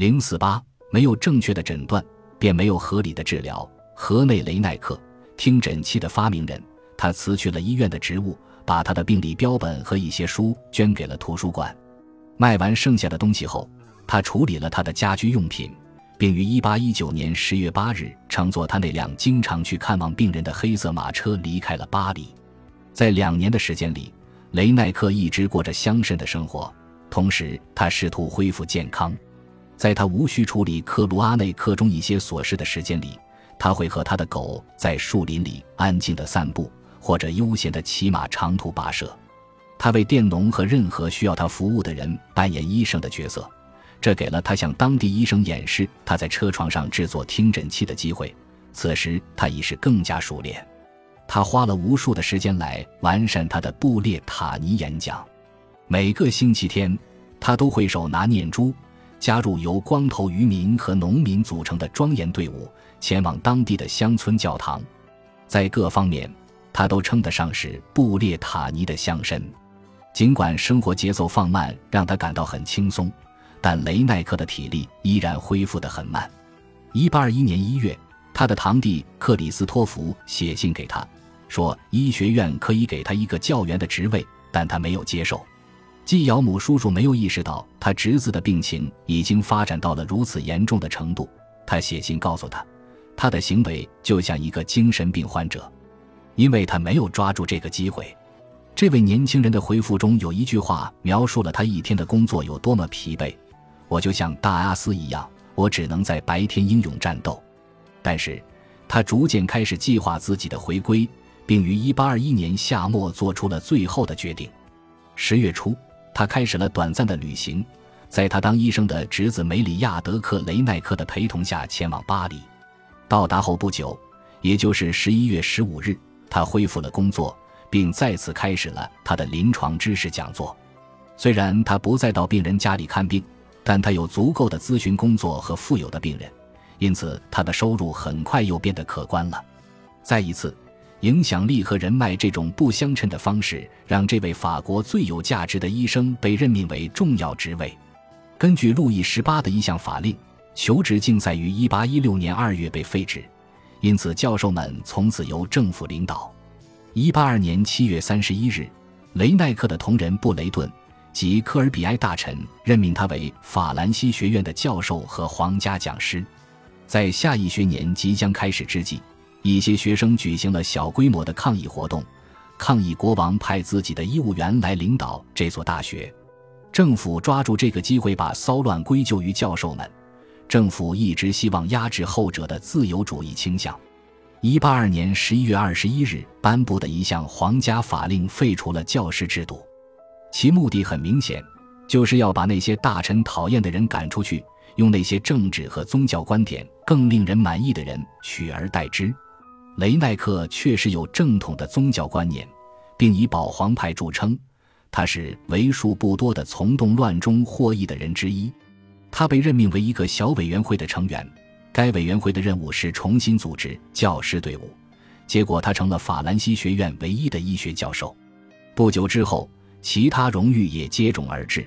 零四八没有正确的诊断，便没有合理的治疗。河内雷奈克，听诊器的发明人，他辞去了医院的职务，把他的病历标本和一些书捐给了图书馆。卖完剩下的东西后，他处理了他的家居用品，并于一八一九年十月八日乘坐他那辆经常去看望病人的黑色马车离开了巴黎。在两年的时间里，雷奈克一直过着乡绅的生活，同时他试图恢复健康。在他无需处理克卢阿内克中一些琐事的时间里，他会和他的狗在树林里安静地散步，或者悠闲地骑马长途跋涉。他为佃农和任何需要他服务的人扮演医生的角色，这给了他向当地医生演示他在车床上制作听诊器的机会。此时他已是更加熟练。他花了无数的时间来完善他的布列塔尼演讲。每个星期天，他都会手拿念珠，加入由光头渔民和农民组成的庄严队伍，前往当地的乡村教堂。在各方面，他都称得上是布列塔尼的乡绅。尽管生活节奏放慢让他感到很轻松，但雷奈克的体力依然恢复得很慢。1821年1月，他的堂弟克里斯托弗写信给他。说医学院可以给他一个教员的职位，但他没有接受。季尧姆叔叔没有意识到他侄子的病情已经发展到了如此严重的程度。他写信告诉他，他的行为就像一个精神病患者，因为他没有抓住这个机会。这位年轻人的回复中有一句话描述了他一天的工作有多么疲惫：“我就像大阿斯一样，我只能在白天英勇战斗。”但是，他逐渐开始计划自己的回归。并于1821年夏末做出了最后的决定。十月初，他开始了短暂的旅行，在他当医生的侄子梅里亚德克雷奈克的陪同下前往巴黎。到达后不久，也就是11月15日，他恢复了工作，并再次开始了他的临床知识讲座。虽然他不再到病人家里看病，但他有足够的咨询工作和富有的病人，因此他的收入很快又变得可观了。再一次。影响力和人脉这种不相称的方式，让这位法国最有价值的医生被任命为重要职位。根据路易十八的一项法令，求职竞赛于一八一六年二月被废止，因此教授们从此由政府领导。一八二年七月三十一日，雷奈克的同仁布雷顿及科尔比埃大臣任命他为法兰西学院的教授和皇家讲师。在下一学年即将开始之际。一些学生举行了小规模的抗议活动，抗议国王派自己的医务员来领导这所大学。政府抓住这个机会，把骚乱归咎于教授们。政府一直希望压制后者的自由主义倾向。一八二年十一月二十一日颁布的一项皇家法令废除了教师制度，其目的很明显，就是要把那些大臣讨厌的人赶出去，用那些政治和宗教观点更令人满意的人取而代之。雷奈克确实有正统的宗教观念，并以保皇派著称。他是为数不多的从动乱中获益的人之一。他被任命为一个小委员会的成员，该委员会的任务是重新组织教师队伍。结果，他成了法兰西学院唯一的医学教授。不久之后，其他荣誉也接踵而至。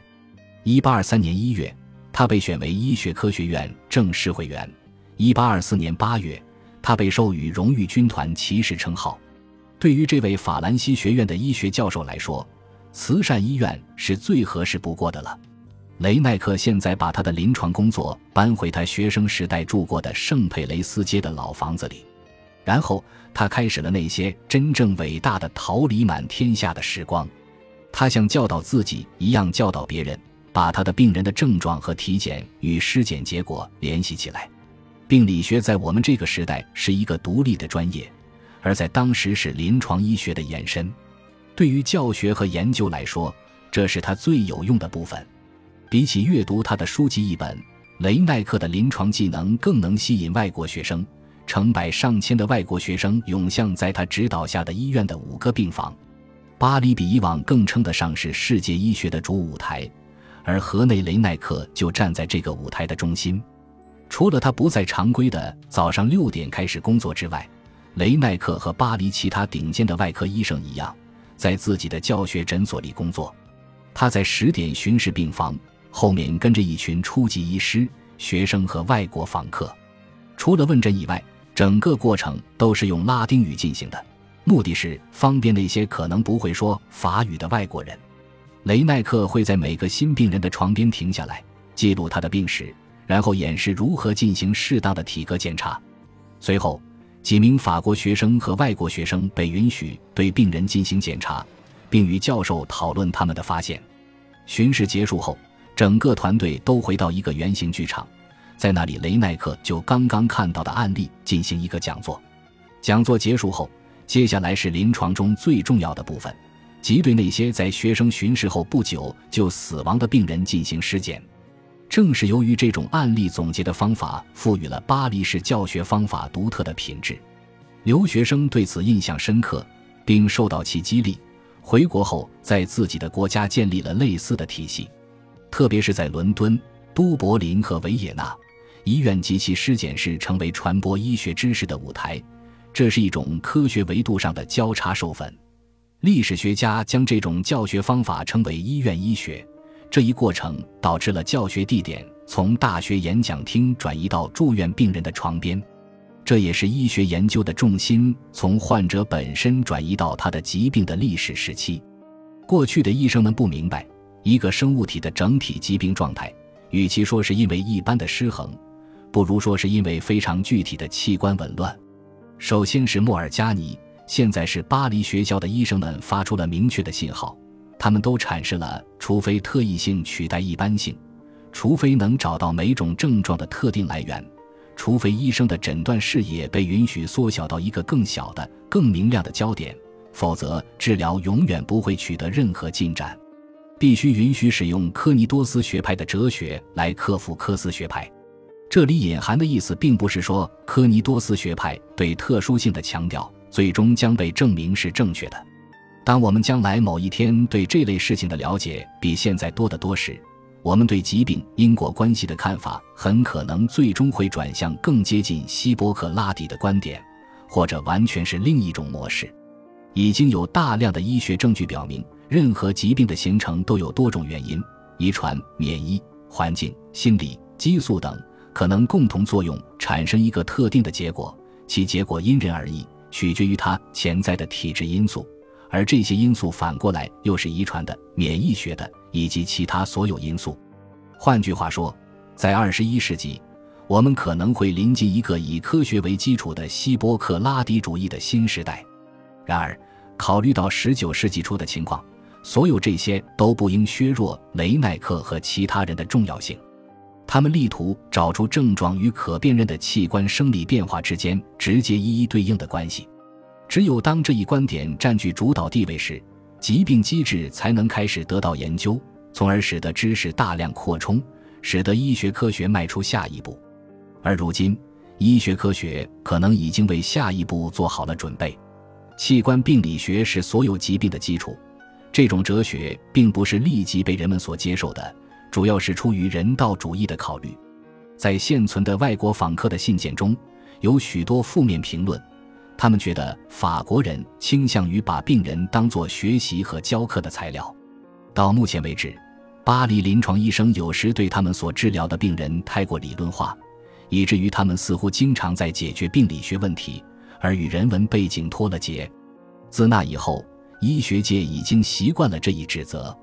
1823年1月，他被选为医学科学院正式会员。1824年8月。他被授予荣誉军团骑士称号。对于这位法兰西学院的医学教授来说，慈善医院是最合适不过的了。雷奈克现在把他的临床工作搬回他学生时代住过的圣佩雷斯街的老房子里，然后他开始了那些真正伟大的桃李满天下的时光。他像教导自己一样教导别人，把他的病人的症状和体检与尸检结果联系起来。病理学在我们这个时代是一个独立的专业，而在当时是临床医学的延伸。对于教学和研究来说，这是他最有用的部分。比起阅读他的书籍一本，雷奈克的临床技能更能吸引外国学生。成百上千的外国学生涌向在他指导下的医院的五个病房。巴黎比以往更称得上是世界医学的主舞台，而河内雷奈克就站在这个舞台的中心。除了他不在常规的早上六点开始工作之外，雷奈克和巴黎其他顶尖的外科医生一样，在自己的教学诊所里工作。他在十点巡视病房，后面跟着一群初级医师，学生和外国访客。除了问诊以外，整个过程都是用拉丁语进行的，目的是方便那些可能不会说法语的外国人。雷奈克会在每个新病人的床边停下来，记录他的病史，然后演示如何进行适当的体格检查。随后，几名法国学生和外国学生被允许对病人进行检查，并与教授讨论他们的发现。巡视结束后，整个团队都回到一个圆形剧场，在那里，雷奈克就刚刚看到的案例进行一个讲座。讲座结束后，接下来是临床中最重要的部分。即对那些在学生巡视后不久就死亡的病人进行尸检。正是由于这种案例总结的方法，赋予了巴黎式教学方法独特的品质。留学生对此印象深刻，并受到其激励。回国后，在自己的国家建立了类似的体系，特别是在伦敦、都柏林和维也纳，医院及其尸检室成为传播医学知识的舞台。这是一种科学维度上的交叉授粉。历史学家将这种教学方法称为医院医学。这一过程导致了教学地点从大学演讲厅转移到住院病人的床边，这也是医学研究的重心从患者本身转移到他的疾病的历史时期。过去的医生们不明白，一个生物体的整体疾病状态，与其说是因为一般的失衡，不如说是因为非常具体的器官紊乱。首先是莫尔加尼。现在是巴黎学校的医生们发出了明确的信号，他们都阐释了：除非特异性取代一般性，除非能找到每种症状的特定来源，除非医生的诊断视野被允许缩小到一个更小的、更明亮的焦点，否则治疗永远不会取得任何进展。必须允许使用科尼多斯学派的哲学来克服科斯学派。这里隐含的意思并不是说科尼多斯学派对特殊性的强调。最终将被证明是正确的。当我们将来某一天对这类事情的了解比现在多得多时，我们对疾病因果关系的看法很可能最终会转向更接近希波克拉底的观点，或者完全是另一种模式。已经有大量的医学证据表明，任何疾病的形成都有多种原因：遗传、免疫、环境、心理、激素等，可能共同作用产生一个特定的结果，其结果因人而异。取决于它潜在的体质因素，而这些因素反过来又是遗传的、免疫学的以及其他所有因素。换句话说，在二十一世纪，我们可能会临近一个以科学为基础的希波克拉底主义的新时代。然而，考虑到十九世纪初的情况，所有这些都不应削弱雷奈克和其他人的重要性。他们力图找出症状与可辨认的器官生理变化之间直接一一对应的关系。只有当这一观点占据主导地位时，疾病机制才能开始得到研究，从而使得知识大量扩充，使得医学科学迈出下一步。而如今，医学科学可能已经为下一步做好了准备。器官病理学是所有疾病的基础。这种哲学并不是立即被人们所接受的。主要是出于人道主义的考虑，在现存的外国访客的信件中有许多负面评论，他们觉得法国人倾向于把病人当作学习和教课的材料。到目前为止，巴黎临床医生有时对他们所治疗的病人太过理论化，以至于他们似乎经常在解决病理学问题，而与人文背景脱了节。自那以后，医学界已经习惯了这一指责。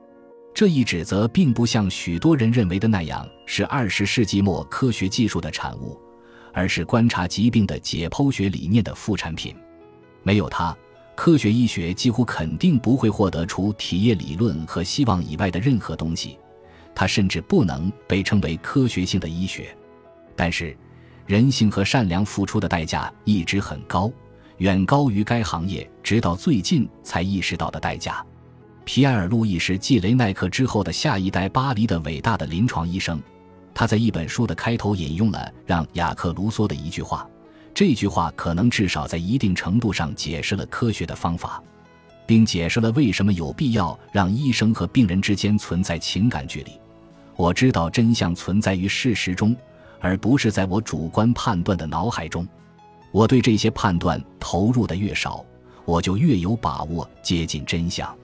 这一指责并不像许多人认为的那样是二十世纪末科学技术的产物，而是观察疾病的解剖学理念的副产品。没有它，科学医学几乎肯定不会获得除体液理论和希望以外的任何东西。它甚至不能被称为科学性的医学。但是，人性和善良付出的代价一直很高，远高于该行业直到最近才意识到的代价。皮埃尔·路易是继雷奈克之后的下一代巴黎的伟大的临床医生。他在一本书的开头引用了让·雅克·卢梭的一句话，这句话可能至少在一定程度上解释了科学的方法，并解释了为什么有必要让医生和病人之间存在情感距离。我知道真相存在于事实中，而不是在我主观判断的脑海中。我对这些判断投入的越少，我就越有把握接近真相。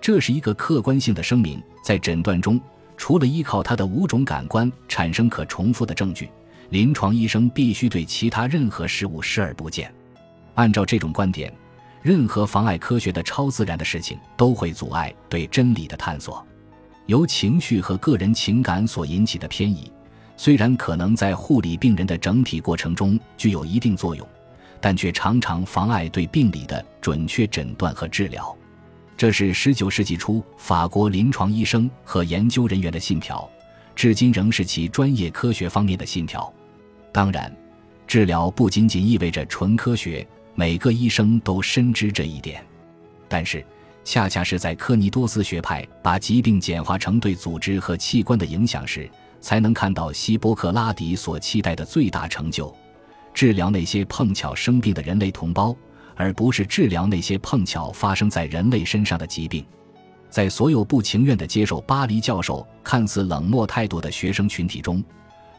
这是一个客观性的声明，在诊断中，除了依靠他的五种感官产生可重复的证据，临床医生必须对其他任何事物视而不见。按照这种观点，任何妨碍科学的超自然的事情都会阻碍对真理的探索。由情绪和个人情感所引起的偏移，虽然可能在护理病人的整体过程中具有一定作用，但却常常妨碍对病理的准确诊断和治疗。这是十九世纪初法国临床医生和研究人员的信条，至今仍是其专业科学方面的信条。当然，治疗不仅仅意味着纯科学，每个医生都深知这一点。但是，恰恰是在科尼多斯学派把疾病简化成对组织和器官的影响时，才能看到希波克拉底所期待的最大成就：治疗那些碰巧生病的人类同胞。而不是治疗那些碰巧发生在人类身上的疾病。在所有不情愿地接受巴黎教授看似冷漠态度的学生群体中，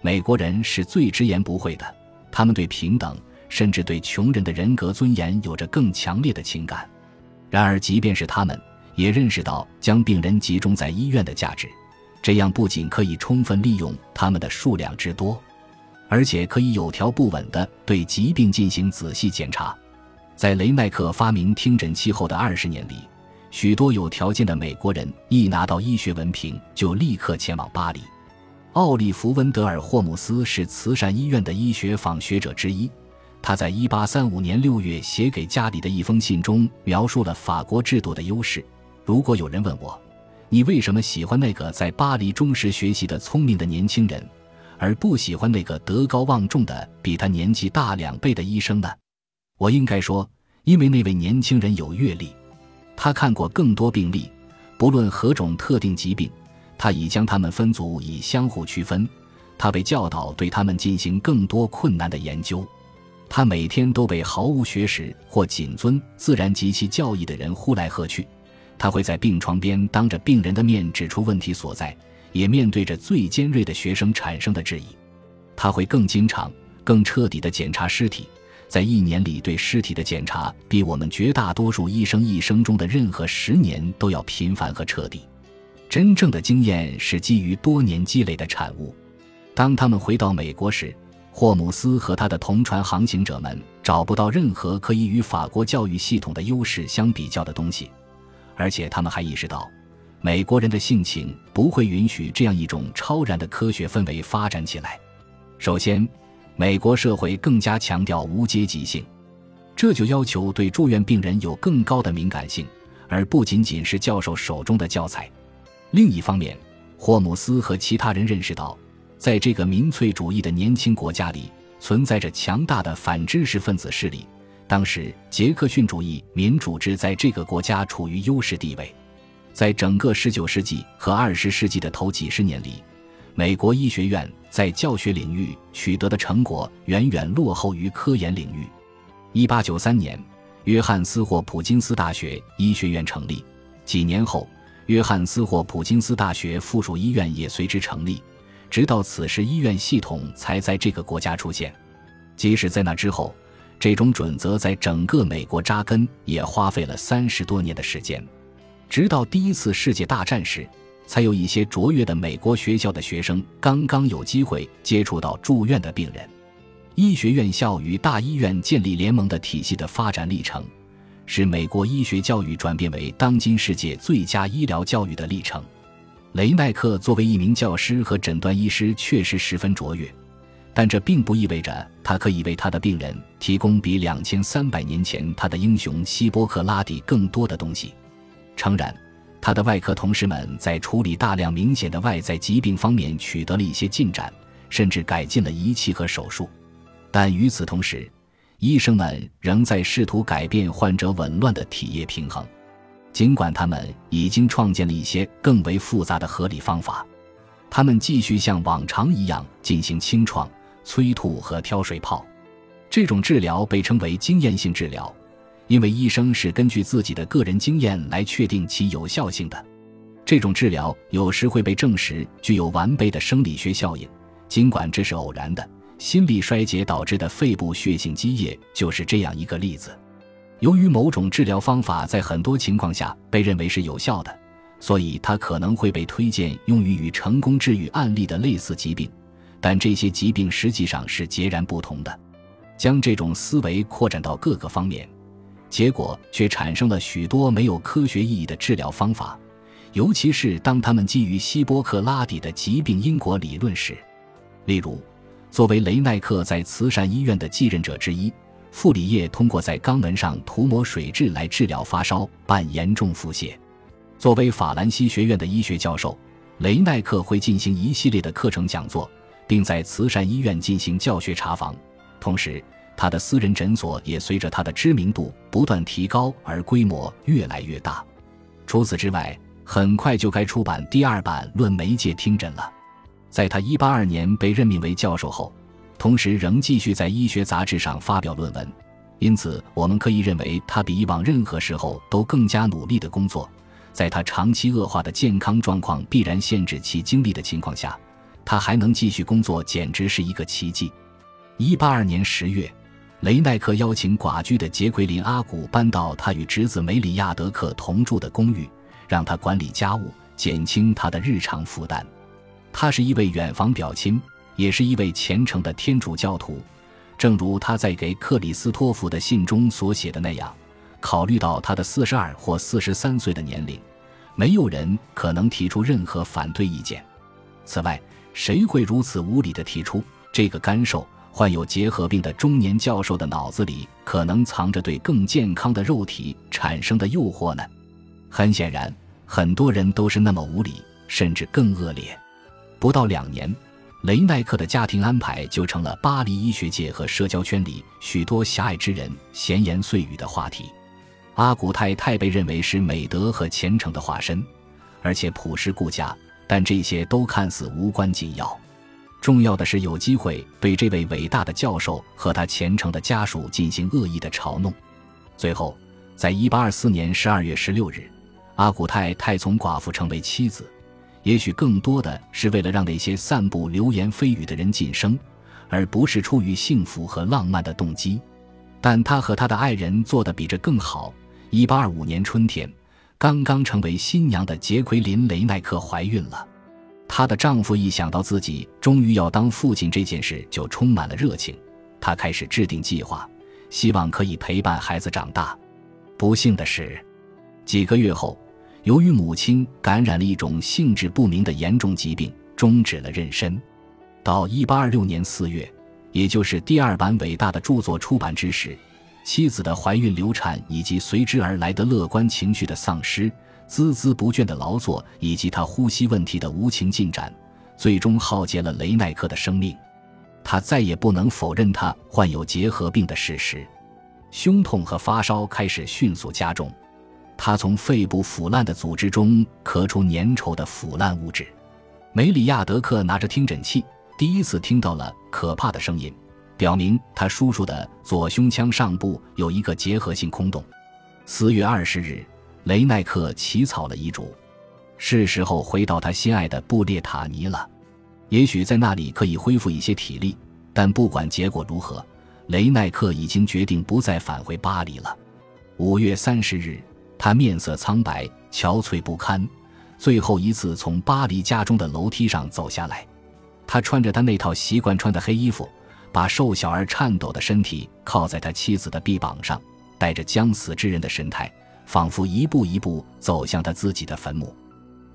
美国人是最直言不讳的。他们对平等，甚至对穷人的人格尊严有着更强烈的情感。然而，即便是他们，也认识到将病人集中在医院的价值。这样不仅可以充分利用他们的数量之多，而且可以有条不紊地对疾病进行仔细检查。在雷奈克发明听诊器后的二十年里，许多有条件的美国人一拿到医学文凭就立刻前往巴黎。奥利弗·温德尔·霍姆斯是慈善医院的医学访学者之一。他在1835年6月写给家里的一封信中描述了法国制度的优势。如果有人问我，你为什么喜欢那个在巴黎忠实学习的聪明的年轻人，而不喜欢那个德高望重的比他年纪大两倍的医生呢？我应该说，因为那位年轻人有阅历，他看过更多病例，不论何种特定疾病，他已将他们分组以相互区分。他被教导对他们进行更多困难的研究。他每天都被毫无学识或谨遵自然及其教义的人呼来喝去。他会在病床边当着病人的面指出问题所在，也面对着最尖锐的学生产生的质疑。他会更经常、更彻底地检查尸体。在一年里对尸体的检查，比我们绝大多数医生一生中的任何十年都要频繁和彻底。真正的经验是基于多年积累的产物。当他们回到美国时，霍姆斯和他的同船航行者们找不到任何可以与法国教育系统的优势相比较的东西，而且他们还意识到，美国人的性情不会允许这样一种超然的科学氛围发展起来。首先。美国社会更加强调无阶级性，这就要求对住院病人有更高的敏感性，而不仅仅是教授手中的教材。另一方面，霍姆斯和其他人认识到，在这个民粹主义的年轻国家里，存在着强大的反知识分子势力。当时，杰克逊主义民主制在这个国家处于优势地位。在整个19世纪和20世纪的头几十年里。美国医学院在教学领域取得的成果远远落后于科研领域。1893年，约翰斯霍普金斯大学医学院成立。几年后，约翰斯霍普金斯大学附属医院也随之成立。直到此时，医院系统才在这个国家出现。即使在那之后，这种准则在整个美国扎根也花费了三十多年的时间。直到第一次世界大战时。才有一些卓越的美国学校的学生刚刚有机会接触到住院的病人。医学院校与大医院建立联盟的体系的发展历程，是美国医学教育转变为当今世界最佳医疗教育的历程。雷奈克作为一名教师和诊断医师确实十分卓越，但这并不意味着他可以为他的病人提供比两千三百年前他的英雄希波克拉底更多的东西。诚然。他的外科同事们在处理大量明显的外在疾病方面取得了一些进展，甚至改进了仪器和手术。但与此同时，医生们仍在试图改变患者紊乱的体液平衡。尽管他们已经创建了一些更为复杂的合理方法，他们继续像往常一样进行清创、催吐和挑水泡。这种治疗被称为经验性治疗。因为医生是根据自己的个人经验来确定其有效性的，这种治疗有时会被证实具有完备的生理学效应，尽管这是偶然的。心力衰竭导致的肺部血性积液就是这样一个例子。由于某种治疗方法在很多情况下被认为是有效的，所以它可能会被推荐用于与成功治愈案例的类似疾病，但这些疾病实际上是截然不同的。将这种思维扩展到各个方面，结果却产生了许多没有科学意义的治疗方法，尤其是当他们基于希波克拉底的疾病因果理论时。例如，作为雷奈克在慈善医院的继任者之一，傅里叶通过在肛门上涂抹水蛭来治疗发烧伴严重腹泻。作为法兰西学院的医学教授，雷奈克会进行一系列的课程讲座，并在慈善医院进行教学查房。同时，他的私人诊所也随着他的知名度不断提高而规模越来越大。除此之外，很快就该出版第二版《论媒介听诊》了。在他182年被任命为教授后，同时仍继续在医学杂志上发表论文，因此我们可以认为他比以往任何时候都更加努力的工作。在他长期恶化的健康状况必然限制其精力的情况下，他还能继续工作，简直是一个奇迹。一八二年十月，雷奈克邀请寡居的杰奎琳·阿古搬到他与侄子梅里亚德克同住的公寓，让他管理家务，减轻他的日常负担。他是一位远房表亲，也是一位虔诚的天主教徒。正如他在给克里斯托弗的信中所写的那样，考虑到他的四十二或四十三岁的年龄，没有人可能提出任何反对意见。此外，谁会如此无理地提出这个干瘦？患有结核病的中年教授的脑子里可能藏着对更健康的肉体产生的诱惑呢？很显然，很多人都是那么无理，甚至更恶劣。不到两年，雷奈克的家庭安排就成了巴黎医学界和社交圈里许多狭隘之人闲言碎语的话题。阿古太太被认为是美德和虔诚的化身，而且朴实顾家，但这些都看似无关紧要。重要的是有机会对这位伟大的教授和他虔诚的家属进行恶意的嘲弄。最后，在一八二四年十二月十六日，阿古太太从寡妇成为妻子，也许更多的是为了让那些散布流言蜚语的人晋升，而不是出于幸福和浪漫的动机。但他和他的爱人做得比这更好。一八二五年春天，刚刚成为新娘的杰奎琳·雷奈克怀孕了。她的丈夫一想到自己终于要当父亲这件事，就充满了热情。他开始制定计划，希望可以陪伴孩子长大。不幸的是，几个月后，由于母亲感染了一种性质不明的严重疾病，终止了妊娠。到1826年4月，也就是第二版伟大的著作出版之时，妻子的怀孕、流产以及随之而来的乐观情绪的丧失。孜孜不倦的劳作以及他呼吸问题的无情进展，最终耗竭了雷奈克的生命。他再也不能否认他患有结核病的事实，胸痛和发烧开始迅速加重。他从肺部腐烂的组织中咳出粘稠的腐烂物质。梅里亚德克拿着听诊器，第一次听到了可怕的声音，表明他叔叔的左胸腔上部有一个结核性空洞。四月二十日。雷奈克起草了遗嘱，是时候回到他心爱的布列塔尼了。也许在那里可以恢复一些体力，但不管结果如何，雷奈克已经决定不再返回巴黎了。五月三十日，他面色苍白、憔悴不堪，最后一次从巴黎家中的楼梯上走下来。他穿着他那套习惯穿的黑衣服，把瘦小而颤抖的身体靠在他妻子的臂膀上，带着将死之人的神态。仿佛一步一步走向他自己的坟墓。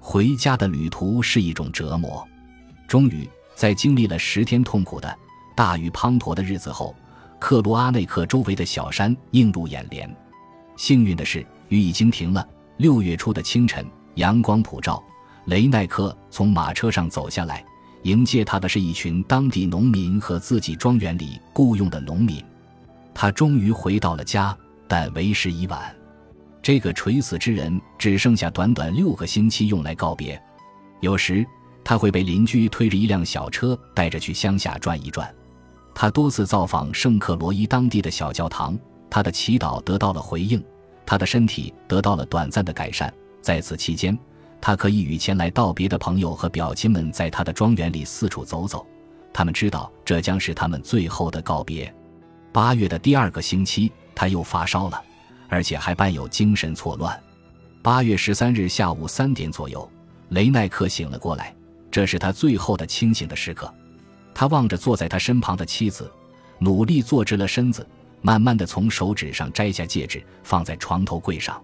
回家的旅途是一种折磨。终于，在经历了十天痛苦的大雨滂沱的日子后，克罗阿内克周围的小山映入眼帘。幸运的是，雨已经停了。六月初的清晨，阳光普照。雷奈克从马车上走下来，迎接他的是一群当地农民和自己庄园里雇佣的农民。他终于回到了家，但为时已晚。这个垂死之人只剩下短短六个星期用来告别。有时他会被邻居推着一辆小车带着去乡下转一转。他多次造访圣克罗伊当地的小教堂，他的祈祷得到了回应，他的身体得到了短暂的改善。在此期间，他可以与前来道别的朋友和表亲们在他的庄园里四处走走。他们知道这将是他们最后的告别。八月的第二个星期，他又发烧了。而且还伴有精神错乱。八月十三日下午三点左右，雷奈克醒了过来，这是他最后的清醒的时刻。他望着坐在他身旁的妻子，努力坐直了身子，慢慢的从手指上摘下戒指，放在床头柜上。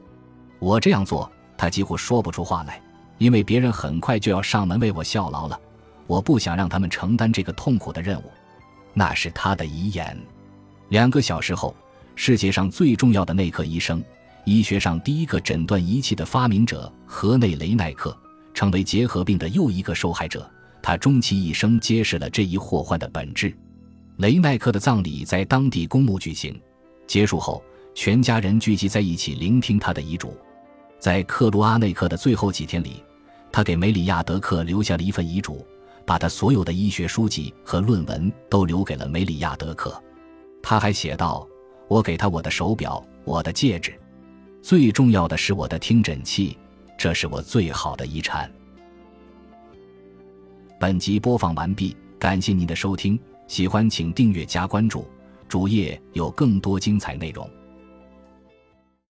我这样做，他几乎说不出话来，因为别人很快就要上门为我效劳了。我不想让他们承担这个痛苦的任务。那是他的遗言。两个小时后，世界上最重要的内科医生，医学上第一个诊断仪器的发明者河内雷奈克，成为结核病的又一个受害者。他终其一生揭示了这一祸患的本质。雷奈克的葬礼在当地公墓举行，结束后，全家人聚集在一起聆听他的遗嘱。在克鲁阿内克的最后几天里，他给梅里亚德克留下了一份遗嘱。把他所有的医学书籍和论文都留给了梅里亚德克。他还写道：“我给他我的手表，我的戒指，最重要的是我的听诊器，这是我最好的遗产。”本集播放完毕，感谢您的收听，喜欢请订阅加关注，主页有更多精彩内容。